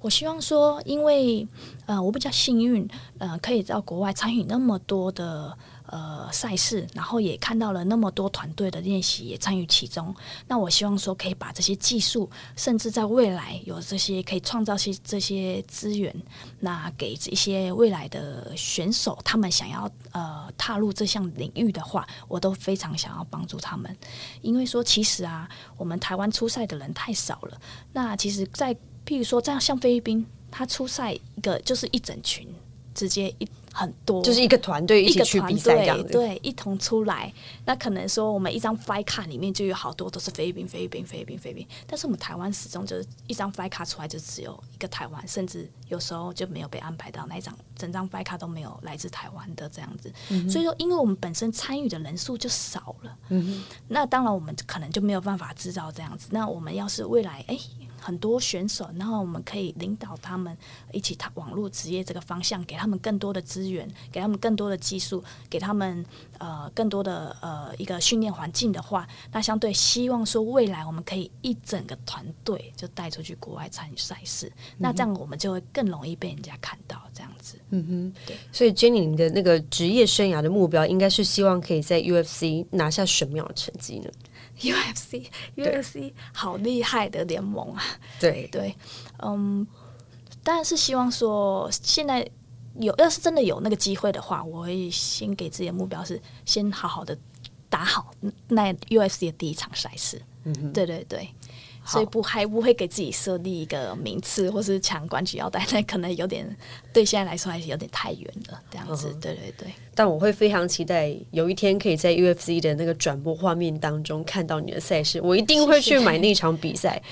我希望说，因为呃，我比较幸运，呃，可以到国外参与那么多的呃赛事，然后也看到了那么多团队的练习，也参与其中。那我希望说，可以把这些技术，甚至在未来有这些可以创造些这些资源，那给一些未来的选手，他们想要呃踏入这项领域的话，我都非常想要帮助他们。因为说，其实啊，我们台湾出赛的人太少了。那其实，在譬如说，这样像菲律宾，他出赛一个就是一整群，直接一很多，就是一个团队一起去比赛这样对，一同出来。那可能说，我们一张 fly 卡里面就有好多都是菲律宾、菲律宾、菲律宾、菲律宾。但是我们台湾始终就是一张 fly 卡出来就只有一个台湾，甚至有时候就没有被安排到那一张，整张 fly 卡都没有来自台湾的这样子。所以说，因为我们本身参与的人数就少了，嗯那当然我们可能就没有办法制造这样子。那我们要是未来，哎。很多选手，然后我们可以领导他们一起踏网络职业这个方向，给他们更多的资源，给他们更多的技术，给他们呃更多的呃一个训练环境的话，那相对希望说未来我们可以一整个团队就带出去国外参与赛事，那这样我们就会更容易被人家看到这样子。嗯哼，对。所以 Jenny 你的那个职业生涯的目标，应该是希望可以在 UFC 拿下什么样的成绩呢？UFC，UFC 好厉害的联盟啊！对对，嗯，当然是希望说，现在有要是真的有那个机会的话，我会先给自己的目标是先好好的打好那 UFC 的第一场赛事。嗯，对对对。所以不还不会给自己设立一个名次，或是抢冠军腰带，那可能有点对现在来说还是有点太远了。这样子，对对对。但我会非常期待有一天可以在 UFC 的那个转播画面当中看到你的赛事，我一定会去买那场比赛。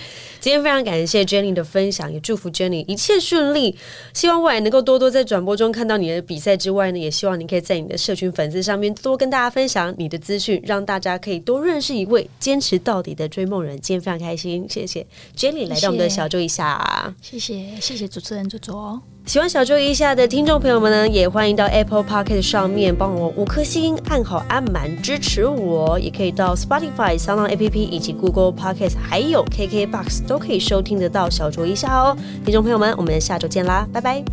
今天非常感谢 Jenny 的分享，也祝福 Jenny 一切顺利。希望未来能够多多在转播中看到你的比赛之外呢，也希望你可以在你的社群粉丝上面多跟大家分享你的资讯，让大家可以多认识一位坚持到底的追梦人。今天非常开心，谢谢 Jenny 来到我们的小周一下，谢谢谢谢主持人左左。喜欢小卓一下的听众朋友们呢，也欢迎到 Apple Pocket 上面帮我五颗星按好按满支持我，也可以到 Spotify、s o n App 以及 Google Pocket，还有 KK Box 都可以收听得到小卓一下哦。听众朋友们，我们下周见啦，拜拜。